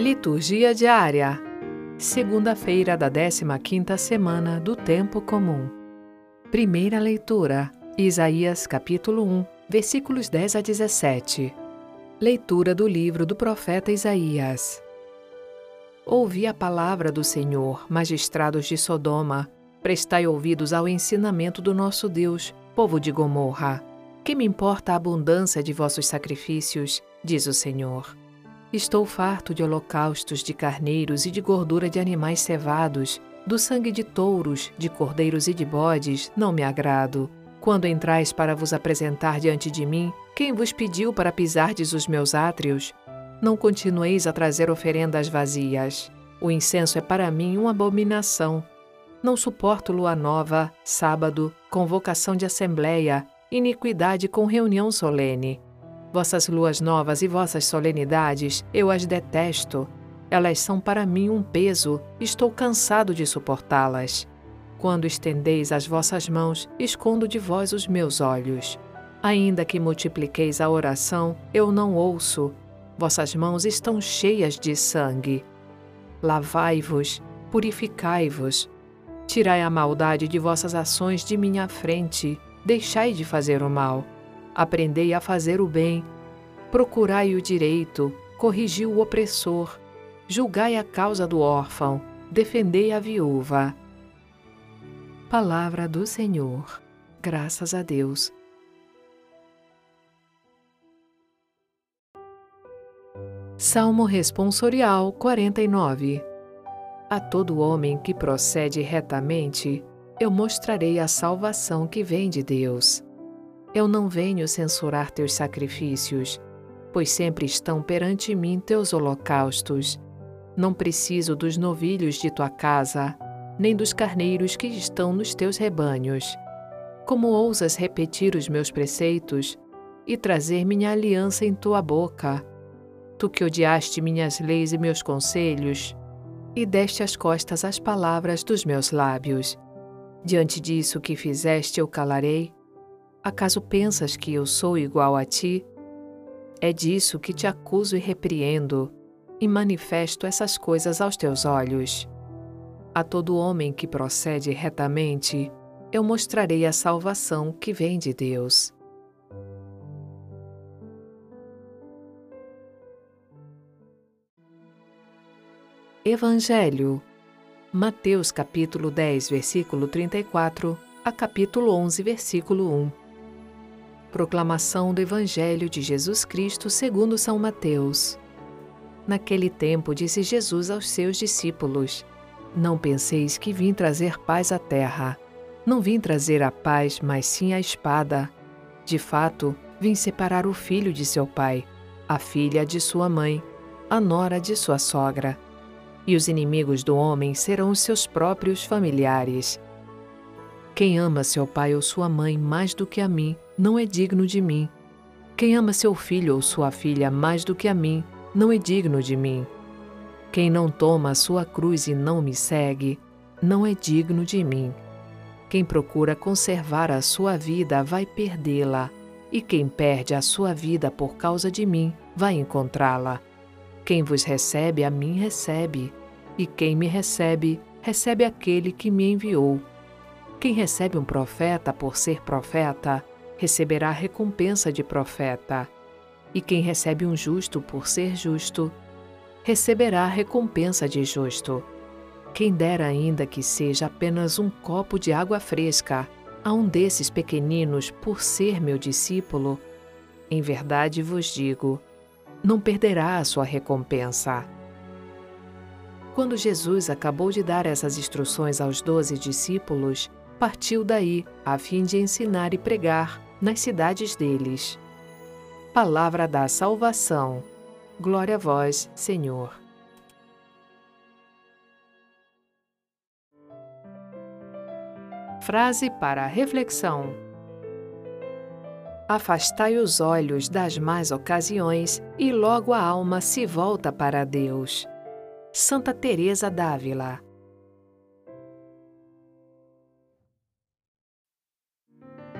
Liturgia diária. Segunda-feira da 15ª semana do tempo comum. Primeira leitura: Isaías capítulo 1, versículos 10 a 17. Leitura do livro do profeta Isaías. Ouvi a palavra do Senhor, magistrados de Sodoma, prestai ouvidos ao ensinamento do nosso Deus, povo de Gomorra. Que me importa a abundância de vossos sacrifícios, diz o Senhor. Estou farto de holocaustos de carneiros e de gordura de animais cevados, do sangue de touros, de cordeiros e de bodes, não me agrado. Quando entrais para vos apresentar diante de mim, quem vos pediu para pisardes os meus átrios? Não continueis a trazer oferendas vazias. O incenso é para mim uma abominação. Não suporto lua nova, sábado, convocação de assembleia, iniquidade com reunião solene. Vossas luas novas e vossas solenidades, eu as detesto. Elas são para mim um peso, estou cansado de suportá-las. Quando estendeis as vossas mãos, escondo de vós os meus olhos. Ainda que multipliqueis a oração, eu não ouço. Vossas mãos estão cheias de sangue. Lavai-vos, purificai-vos. Tirai a maldade de vossas ações de minha frente, deixai de fazer o mal. Aprendei a fazer o bem, procurai o direito, corrigi o opressor, julgai a causa do órfão, defendei a viúva. Palavra do Senhor. Graças a Deus. Salmo Responsorial 49 A todo homem que procede retamente, eu mostrarei a salvação que vem de Deus. Eu não venho censurar teus sacrifícios, pois sempre estão perante mim teus holocaustos. Não preciso dos novilhos de tua casa, nem dos carneiros que estão nos teus rebanhos. Como ousas repetir os meus preceitos e trazer minha aliança em tua boca? Tu que odiaste minhas leis e meus conselhos, e deste as costas às palavras dos meus lábios. Diante disso que fizeste, eu calarei Acaso pensas que eu sou igual a ti? É disso que te acuso e repreendo, e manifesto essas coisas aos teus olhos. A todo homem que procede retamente, eu mostrarei a salvação que vem de Deus. Evangelho Mateus capítulo 10, versículo 34 a capítulo 11, versículo 1 Proclamação do Evangelho de Jesus Cristo segundo São Mateus. Naquele tempo disse Jesus aos seus discípulos: Não penseis que vim trazer paz à terra. Não vim trazer a paz, mas sim a espada. De fato, vim separar o filho de seu pai, a filha de sua mãe, a nora de sua sogra. E os inimigos do homem serão os seus próprios familiares. Quem ama seu pai ou sua mãe mais do que a mim, não é digno de mim. Quem ama seu filho ou sua filha mais do que a mim, não é digno de mim. Quem não toma a sua cruz e não me segue, não é digno de mim. Quem procura conservar a sua vida vai perdê-la, e quem perde a sua vida por causa de mim vai encontrá-la. Quem vos recebe, a mim recebe, e quem me recebe, recebe aquele que me enviou. Quem recebe um profeta por ser profeta, receberá recompensa de profeta. E quem recebe um justo por ser justo, receberá recompensa de justo. Quem dera ainda que seja apenas um copo de água fresca a um desses pequeninos por ser meu discípulo, em verdade vos digo, não perderá a sua recompensa. Quando Jesus acabou de dar essas instruções aos doze discípulos, partiu daí a fim de ensinar e pregar nas cidades deles. Palavra da salvação. Glória a vós, Senhor. Frase para a reflexão. Afastai os olhos das más ocasiões e logo a alma se volta para Deus. Santa Teresa d'Ávila